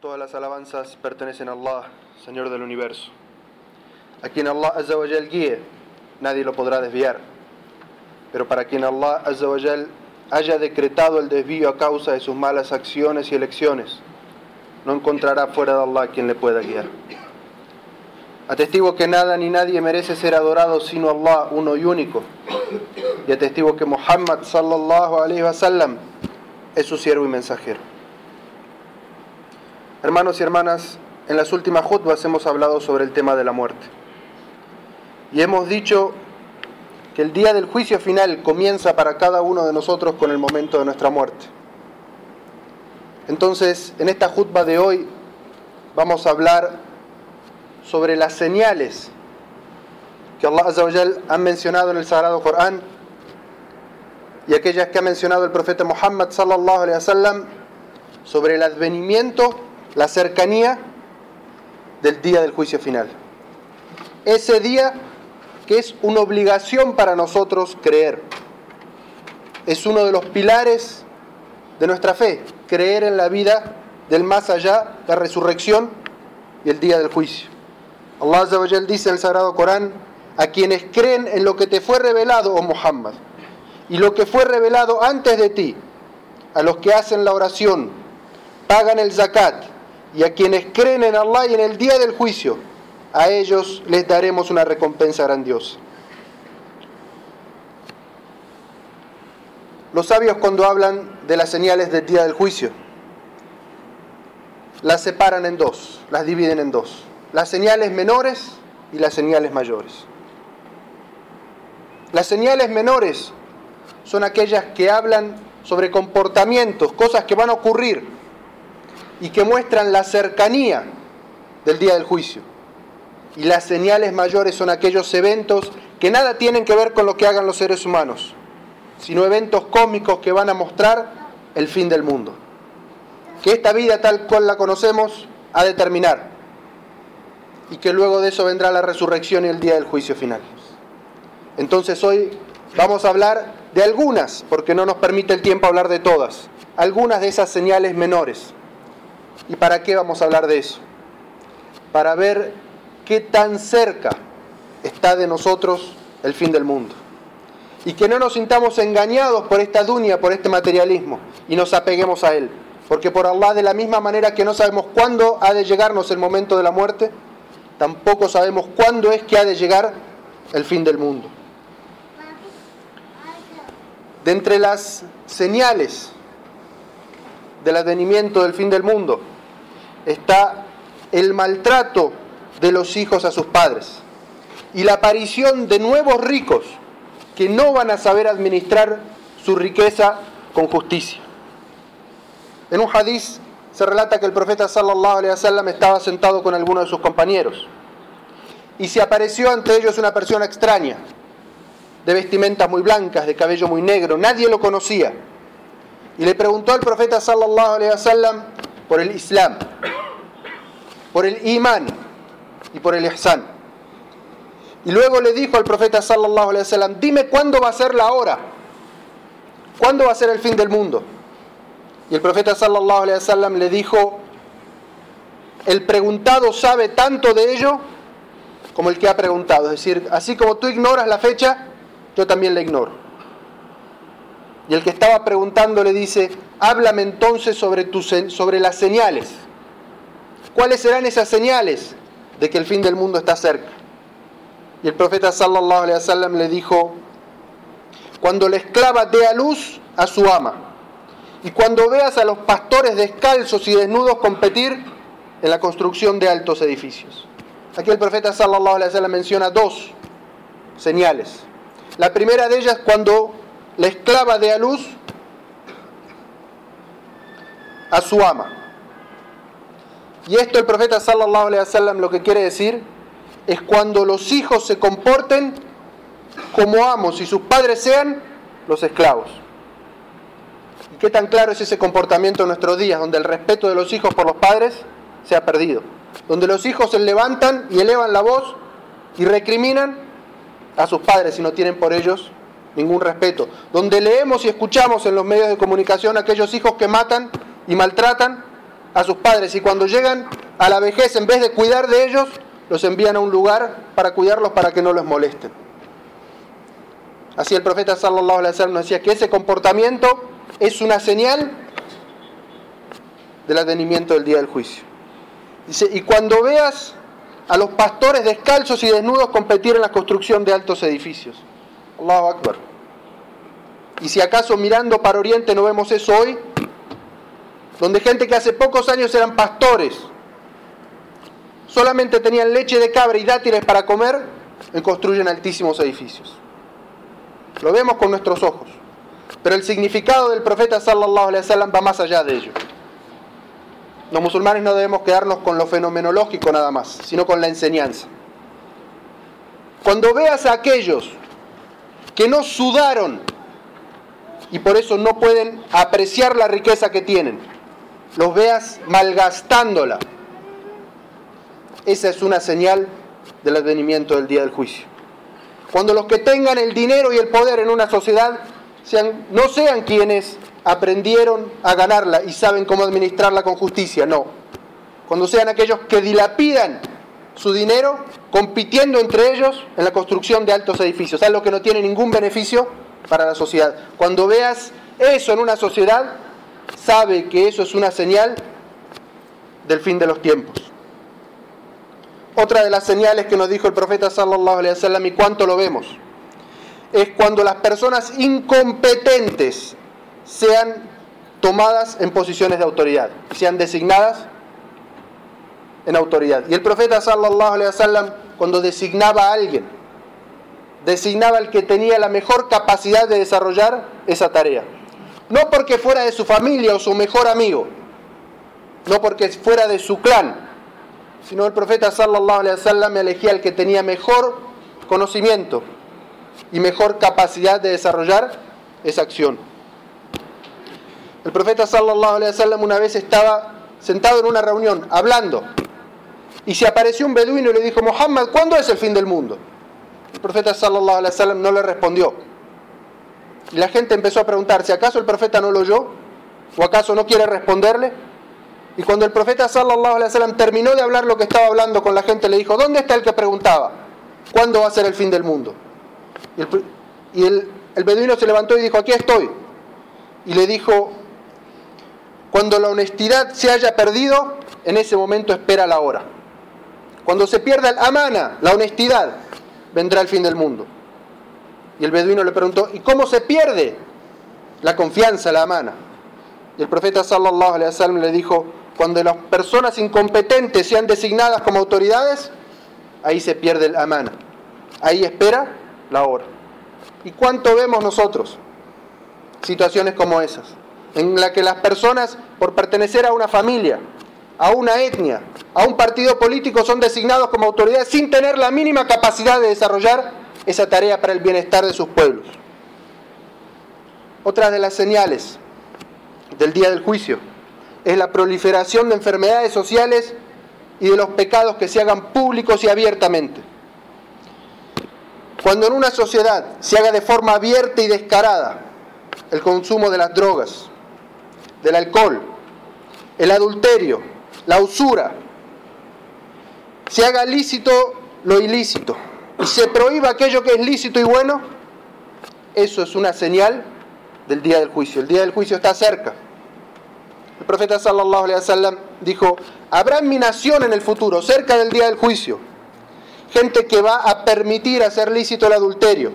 Todas las alabanzas pertenecen a Allah, Señor del universo. A quien Allah Azza wa Jal guíe, nadie lo podrá desviar. Pero para quien Allah Azza wa Jal haya decretado el desvío a causa de sus malas acciones y elecciones, no encontrará fuera de Allah quien le pueda guiar. Atestigo que nada ni nadie merece ser adorado sino Allah, uno y único. Y atestigo que Muhammad sallallahu alaihi wasallam es su siervo y mensajero. Hermanos y hermanas, en las últimas jutbas hemos hablado sobre el tema de la muerte. Y hemos dicho que el día del juicio final comienza para cada uno de nosotros con el momento de nuestra muerte. Entonces, en esta jutba de hoy vamos a hablar sobre las señales que Allah Azza wa Jal ha mencionado en el Sagrado Corán y aquellas que ha mencionado el profeta Muhammad sallallahu alaihi wasallam sobre el advenimiento la cercanía del día del juicio final. Ese día que es una obligación para nosotros creer. Es uno de los pilares de nuestra fe, creer en la vida del más allá, la resurrección y el día del juicio. Allah dice en el Sagrado Corán, a quienes creen en lo que te fue revelado, oh Muhammad, y lo que fue revelado antes de ti, a los que hacen la oración, pagan el zakat, y a quienes creen en Allah y en el día del juicio, a ellos les daremos una recompensa grandiosa. Los sabios cuando hablan de las señales del día del juicio, las separan en dos, las dividen en dos. Las señales menores y las señales mayores. Las señales menores son aquellas que hablan sobre comportamientos, cosas que van a ocurrir y que muestran la cercanía del día del juicio. Y las señales mayores son aquellos eventos que nada tienen que ver con lo que hagan los seres humanos, sino eventos cósmicos que van a mostrar el fin del mundo. Que esta vida tal cual la conocemos ha de terminar y que luego de eso vendrá la resurrección y el día del juicio final. Entonces hoy vamos a hablar de algunas, porque no nos permite el tiempo hablar de todas, algunas de esas señales menores ¿Y para qué vamos a hablar de eso? Para ver qué tan cerca está de nosotros el fin del mundo. Y que no nos sintamos engañados por esta dunia, por este materialismo, y nos apeguemos a él. Porque por Allah, de la misma manera que no sabemos cuándo ha de llegarnos el momento de la muerte, tampoco sabemos cuándo es que ha de llegar el fin del mundo. De entre las señales del advenimiento del fin del mundo, está el maltrato de los hijos a sus padres y la aparición de nuevos ricos que no van a saber administrar su riqueza con justicia. En un hadiz se relata que el profeta sallallahu alaihi wasallam estaba sentado con algunos de sus compañeros y se apareció ante ellos una persona extraña, de vestimentas muy blancas, de cabello muy negro, nadie lo conocía. Y le preguntó al profeta sallallahu alaihi wasallam por el Islam, por el Imán y por el Ihsan. Y luego le dijo al profeta sallallahu alaihi wasallam, dime cuándo va a ser la hora, cuándo va a ser el fin del mundo. Y el profeta sallallahu alaihi wasallam le dijo, el preguntado sabe tanto de ello como el que ha preguntado. Es decir, así como tú ignoras la fecha, yo también la ignoro. Y el que estaba preguntando le dice, háblame entonces sobre, las señales. ¿Cuáles serán esas señales de que el fin del mundo está cerca? Y el profeta sallallahu alaihi wasallam le dijo, cuando la esclava dé a luz a su ama, y cuando veas a los pastores descalzos y desnudos competir en la construcción de altos edificios. Aquí el profeta sallallahu alaihi wasallam menciona dos señales. La primera de ellas cuando la esclava dé a luz a su ama. Y esto el profeta sallallahu alaihi wasallam lo que quiere decir es cuando los hijos se comporten como amos y sus padres sean los esclavos. ¿Y qué tan claro es ese comportamiento en nuestros días, donde el respeto de los hijos por los padres se ha perdido? Donde los hijos se levantan y elevan la voz y recriminan a sus padres y no tienen por ellos ningún respeto. Donde leemos y escuchamos en los medios de comunicación aquellos hijos que matan y maltratan a sus padres y cuando llegan a la vejez, en vez de cuidar de ellos, los envían a un lugar para cuidarlos para que no los molesten. Así el profeta sallallahu alaihi wasallam decía que ese comportamiento es una señal del advenimiento del día del juicio. Dice, y cuando veas a los pastores descalzos y desnudos competir en la construcción de altos edificios. Allahu Akbar. Y si acaso mirando para Oriente no vemos eso hoy, donde gente que hace pocos años eran pastores, solamente tenían leche de cabra y dátiles para comer, y construyen altísimos edificios. Lo vemos con nuestros ojos. Pero el significado del profeta sallallahu alaihi wasallam va más allá de ello. Los musulmanes no debemos quedarnos con lo fenomenológico nada más, sino con la enseñanza. Cuando veas a aquellos que no sudaron y por eso no pueden apreciar la riqueza que tienen, los veas malgastándola, esa es una señal del advenimiento del día del juicio. Cuando los que tengan el dinero y el poder en una sociedad sean, no sean quienes aprendieron a ganarla y saben cómo administrarla con justicia, no. Cuando sean aquellos que dilapidan su dinero compitiendo entre ellos en la construcción de altos edificios, algo que no tiene ningún beneficio para la sociedad. Cuando veas eso en una sociedad, sabe que eso es una señal del fin de los tiempos. Otra de las señales que nos dijo el profeta sallallahu alaihi wasallam y cuánto lo vemos es cuando las personas incompetentes sean tomadas en posiciones de autoridad, sean designadas en autoridad. Y el profeta sallallahu alaihi wasallam cuando designaba a alguien, designaba al que tenía la mejor capacidad de desarrollar esa tarea. No porque fuera de su familia o su mejor amigo, no porque fuera de su clan, sino el profeta sallallahu alaihi wasallam elegía al que tenía mejor conocimiento y mejor capacidad de desarrollar esa acción. El profeta sallallahu alaihi wasallam una vez estaba sentado en una reunión hablando y se apareció un beduino y le dijo, "Muhammad, ¿cuándo es el fin del mundo?" El profeta sallallahu alaihi wasallam no le respondió. Y la gente empezó a preguntarse, ¿acaso el profeta no lo oyó? ¿O acaso no quiere responderle? Y cuando el profeta sallallahu alaihi wasallam terminó de hablar lo que estaba hablando con la gente, le dijo, ¿dónde está el que preguntaba? ¿Cuándo va a ser el fin del mundo? Y el, beduino se levantó y dijo, aquí estoy. Y le dijo, cuando la honestidad se haya perdido, en ese momento espera la hora. Cuando se pierda el amana, la honestidad, vendrá el fin del mundo. Y el beduino le preguntó, ¿y cómo se pierde la confianza, la amana? Y el profeta sallallahu alaihi wasallam le dijo, cuando las personas incompetentes sean designadas como autoridades, ahí se pierde el amana. Ahí espera la hora. ¿Y cuánto vemos nosotros? Situaciones como esas, en la que las personas, por pertenecer a una familia, a una etnia, a un partido político, son designados como autoridades sin tener la mínima capacidad de desarrollar esa tarea para el bienestar de sus pueblos. Otra de las señales del día del juicio es la proliferación de enfermedades sociales y de los pecados que se hagan públicos y abiertamente. Cuando en una sociedad se haga de forma abierta y descarada el consumo de las drogas, del alcohol, el adulterio, la usura, se haga lícito lo ilícito y se prohíba aquello que es lícito y bueno, eso es una señal del día del juicio. El día del juicio está cerca. El profeta sallallahu alaihi wasallam dijo, habrá en mi nación en el futuro, cerca del día del juicio, gente que va a permitir hacer lícito el adulterio.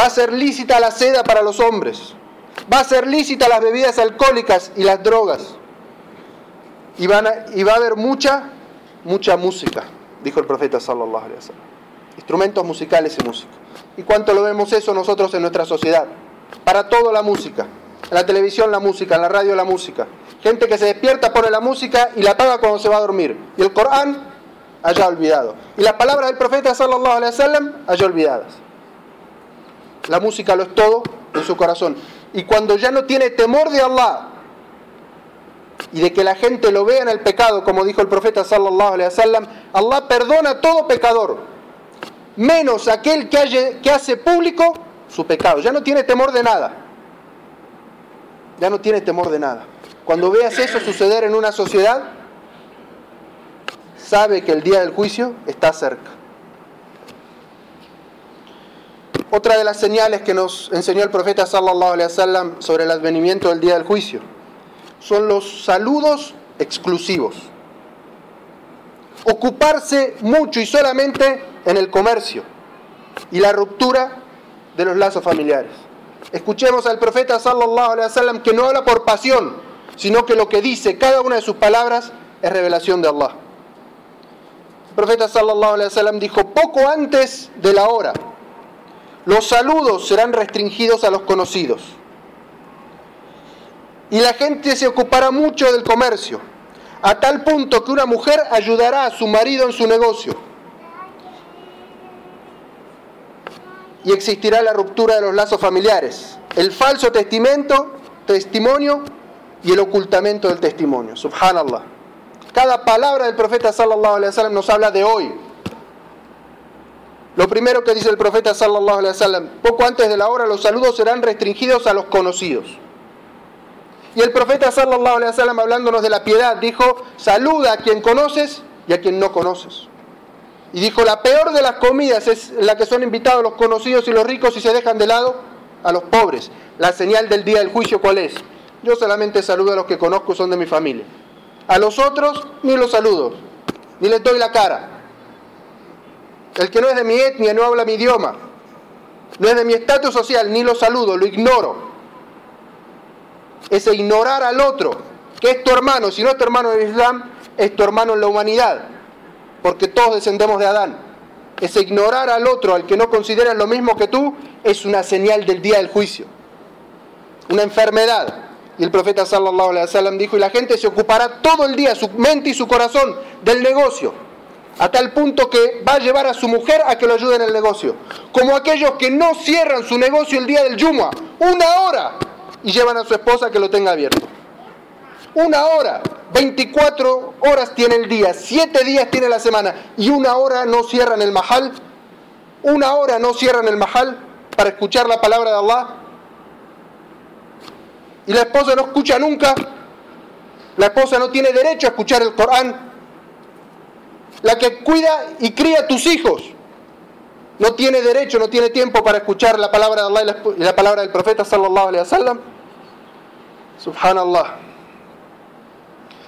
Va a ser lícita la seda para los hombres. Va a ser lícita las bebidas alcohólicas y las drogas. Y, van a, y va a haber mucha, mucha música, dijo el profeta sallallahu alaihi wasallam. Instrumentos musicales y música. ¿Y cuánto lo vemos eso nosotros en nuestra sociedad? Para todo la música. En la televisión la música, en la radio la música. Gente que se despierta, pone la música y la apaga cuando se va a dormir. Y el Corán haya olvidado. Y las palabras del profeta sallallahu haya olvidadas. La música lo es todo en su corazón. Y cuando ya no tiene temor de Allah y de que la gente lo vea en el pecado, como dijo el profeta sallallahu alaihi wasallam, Allah perdona a todo pecador, menos aquel que, hace público su pecado. Ya no tiene temor de nada. Ya no tiene temor de nada. cuando veas eso suceder en una sociedad, sabe que el día del juicio está cerca. Otra de las señales que nos enseñó el profeta sallallahu alaihi wasallam sobre el advenimiento del día del juicio son los saludos exclusivos. Ocuparse mucho y solamente en el comercio y la ruptura de los lazos familiares. Escuchemos al profeta sallallahu alaihi wasallam que no habla por pasión, sino que lo que dice cada una de sus palabras es revelación de Allah. El profeta sallallahu alaihi wasallam dijo poco antes de la hora, los saludos serán restringidos a los conocidos. Y la gente se ocupará mucho del comercio, a tal punto que una mujer ayudará a su marido en su negocio. Y existirá la ruptura de los lazos familiares, el falso testamento, testimonio y el ocultamiento del testimonio. Subhanallah. Cada palabra del profeta sallallahu alaihi wasallam nos habla de hoy. Lo primero que dice el profeta sallallahu alaihi wasallam, poco antes de la hora los saludos serán restringidos a los conocidos. Y el profeta sallallahu alaihi wasallam hablándonos de la piedad dijo, saluda a quien conoces y a quien no conoces. Y dijo, la peor de las comidas es la que son invitados los conocidos y los ricos y se dejan de lado a los pobres. La señal del día del juicio, ¿cuál es? Yo solamente saludo a los que conozco, son de mi familia. A los otros ni los saludo, ni les doy la cara. El que no es de mi etnia, no habla mi idioma, no es de mi estatus social, ni lo saludo, lo ignoro. Ese ignorar al otro, que es tu hermano, si no es tu hermano en el Islam, es tu hermano en la humanidad, porque todos descendemos de Adán. Ese ignorar al otro, al que no consideras lo mismo que tú, es una señal del día del juicio, una enfermedad. Y el profeta sallallahu alaihi wasallam dijo, y la gente se ocupará todo el día, su mente y su corazón, del negocio, a tal punto que va a llevar a su mujer a que lo ayude en el negocio. Como aquellos que no cierran su negocio el día del Yuma, una hora, y llevan a su esposa que lo tenga abierto. Una hora, 24 horas tiene el día, 7 días tiene la semana, y una hora no cierran el mahal, una hora no cierran el mahal para escuchar la palabra de Allah y la esposa no escucha nunca, la esposa no tiene derecho a escuchar el Corán, la que cuida y cría a tus hijos no tiene derecho, no tiene tiempo para escuchar la palabra de Allah y la, palabra del profeta sallallahu alaihi wasallam. Subhanallah.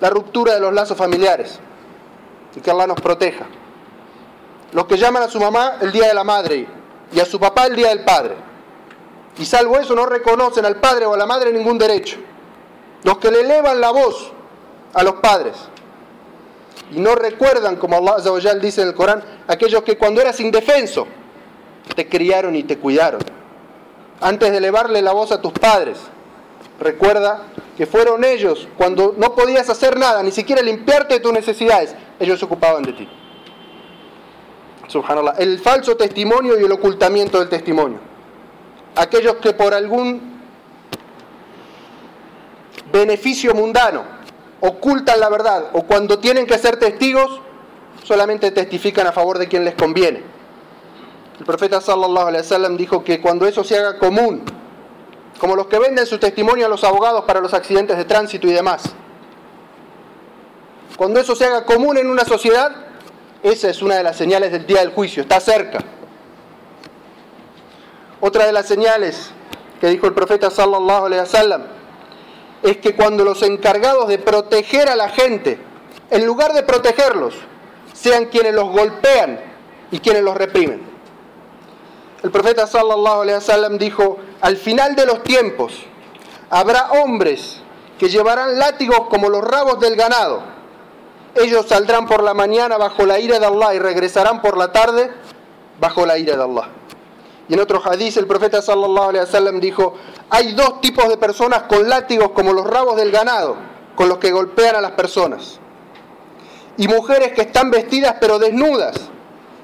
La ruptura de los lazos familiares y que Allah nos proteja. Los que llaman a su mamá el día de la madre y a su papá el día del padre y salvo eso no reconocen al padre o a la madre ningún derecho. Los que le elevan la voz a los padres y no recuerdan, como Allah dice en el Corán, aquellos que cuando eras indefenso te criaron y te cuidaron. Antes de elevarle la voz a tus padres, recuerda que fueron ellos, cuando no podías hacer nada, ni siquiera limpiarte de tus necesidades, ellos se ocupaban de ti. Subhanallah. El falso testimonio y el ocultamiento del testimonio aquellos que por algún beneficio mundano ocultan la verdad o cuando tienen que ser testigos solamente testifican a favor de quien les conviene. El profeta sallallahu alaihi wasallam dijo que cuando eso se haga común, como los que venden su testimonio a los abogados para los accidentes de tránsito y demás, cuando eso se haga común en una sociedad, esa es una de las señales del día del juicio, está cerca. Otra de las señales que dijo el profeta sallallahu alaihi wasallam es que cuando los encargados de proteger a la gente, en lugar de protegerlos, sean quienes los golpean y quienes los reprimen. El profeta sallallahu alaihi wasallam dijo, al final de los tiempos habrá hombres que llevarán látigos como los rabos del ganado. Ellos saldrán por la mañana bajo la ira de Allah y regresarán por la tarde bajo la ira de Allah. Y en otro hadith el profeta sallallahu alaihi wasallam dijo, hay dos tipos de personas con látigos como los rabos del ganado, con los que golpean a las personas. Y mujeres que están vestidas pero desnudas,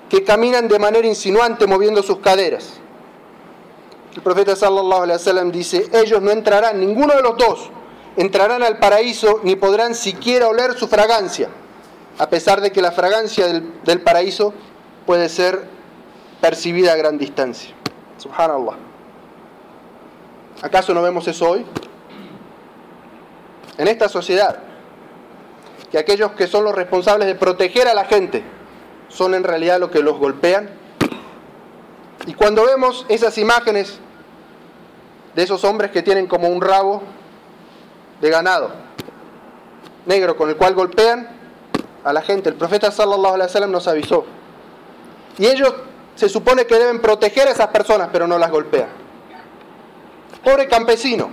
que caminan de manera insinuante moviendo sus caderas. El profeta sallallahu alaihi wasallam dice, ellos no entrarán, ninguno de los dos, entrarán al paraíso ni podrán siquiera oler su fragancia, a pesar de que la fragancia del, del paraíso puede ser percibida a gran distancia. Subhanallah. ¿Acaso no vemos eso hoy? en esta sociedad que aquellos que son los responsables de proteger a la gente son en realidad los que los golpean. Y cuando vemos esas imágenes de esos hombres que tienen como un rabo de ganado negro con el cual golpean a la gente, el profeta sallallahu alaihi wasallam nos avisó. Y ellos se supone que deben proteger a esas personas, pero no las golpean. Pobre campesino.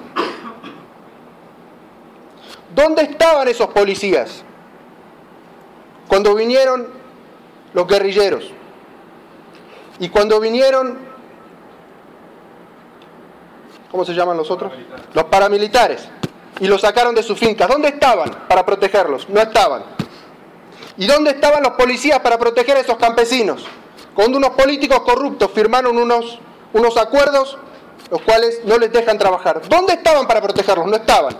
¿Dónde estaban esos policías? Cuando vinieron los guerrilleros. Y cuando vinieron, ¿cómo se llaman los otros? Los paramilitares. Y los sacaron de sus fincas. ¿Dónde estaban para protegerlos? No estaban. ¿Y dónde estaban los policías para proteger a esos campesinos? Cuando unos políticos corruptos firmaron unos, unos acuerdos, los cuales no les dejan trabajar. ¿Dónde estaban para protegerlos? No estaban.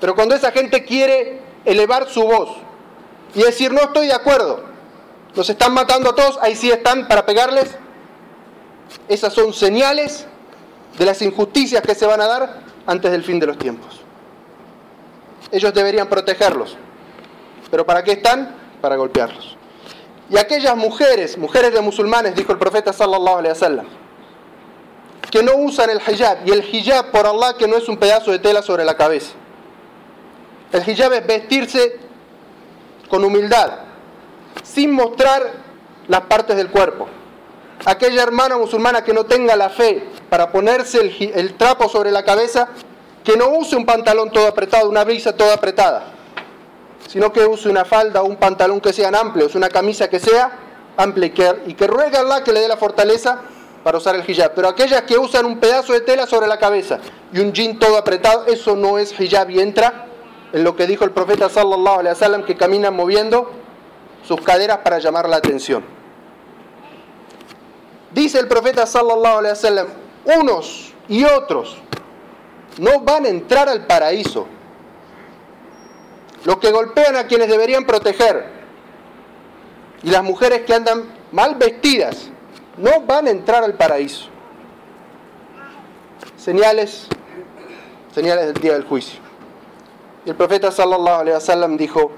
Pero cuando esa gente quiere elevar su voz y decir, no estoy de acuerdo, nos están matando a todos, ahí sí están para pegarles, esas son señales de las injusticias que se van a dar antes del fin de los tiempos. Ellos deberían protegerlos. ¿Pero para qué están? Para golpearlos. Y aquellas mujeres, mujeres de musulmanes, dijo el profeta sallallahu alaihi wasallam, que no usan el hijab, y el hijab por Allah que no es un pedazo de tela sobre la cabeza. El hijab es vestirse con humildad, sin mostrar las partes del cuerpo. Aquella hermana musulmana que no tenga la fe para ponerse el, trapo sobre la cabeza, que no use un pantalón todo apretado, una brisa toda apretada, sino que use una falda o un pantalón que sean amplios, una camisa que sea amplia y que, y que Allah que le dé la fortaleza para usar el hijab. Pero aquellas que usan un pedazo de tela sobre la cabeza y un jean todo apretado, eso no es hijab y entra en lo que dijo el profeta sallallahu alaihi wasallam que caminan moviendo sus caderas para llamar la atención. Dice el profeta sallallahu alaihi wasallam, unos y otros no van a entrar al paraíso. Los que golpean a quienes deberían proteger y las mujeres que andan mal vestidas no van a entrar al paraíso. Señales, señales del día del juicio. Y el profeta sallallahu alaihi wasallam dijo,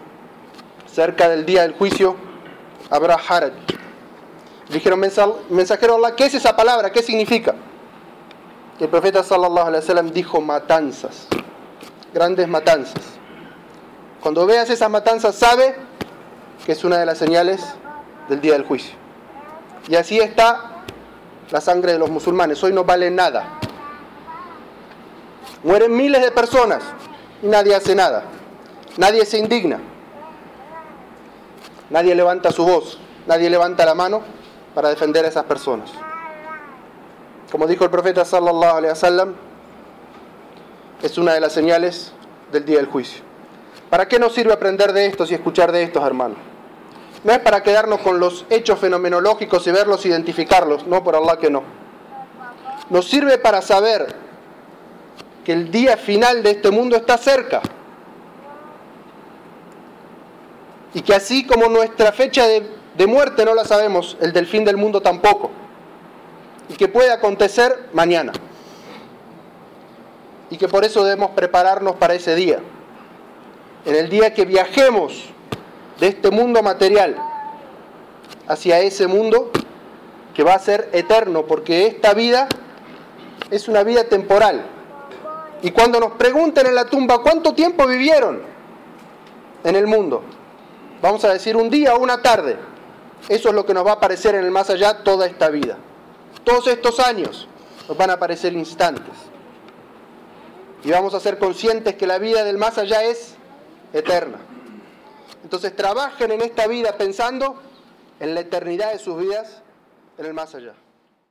cerca del día del juicio habrá haraj. Dijeron, mensajero Allah, ¿qué es esa palabra? ¿Qué significa? El profeta sallallahu alaihi wasallam dijo matanzas, grandes matanzas. Cuando veas esas matanzas, sabe que es una de las señales del día del juicio. Y así está la sangre de los musulmanes. Hoy no vale nada. Mueren miles de personas y nadie hace nada. Nadie se indigna. Nadie levanta su voz. Nadie levanta la mano para defender a esas personas. Como dijo el profeta sallallahu alaihi es una de las señales del día del juicio. ¿Para qué nos sirve aprender de estos y escuchar de estos, hermanos? No es para quedarnos con los hechos fenomenológicos y verlos, identificarlos, no, por Allah que no. Nos sirve para saber que el día final de este mundo está cerca. Y que así como nuestra fecha de, de, muerte no la sabemos, el del fin del mundo tampoco. Y que puede acontecer mañana. Y que por eso debemos prepararnos para ese día. En el día que viajemos de este mundo material hacia ese mundo que va a ser eterno, porque esta vida es una vida temporal. Y cuando nos pregunten en la tumba cuánto tiempo vivieron en el mundo, vamos a decir un día o una tarde. Eso es lo que nos va a aparecer en el más allá toda esta vida. Todos estos años nos van a aparecer instantes. Y vamos a ser conscientes que la vida del más allá es eterna. Entonces trabajen en esta vida pensando en la eternidad de sus vidas en el más allá.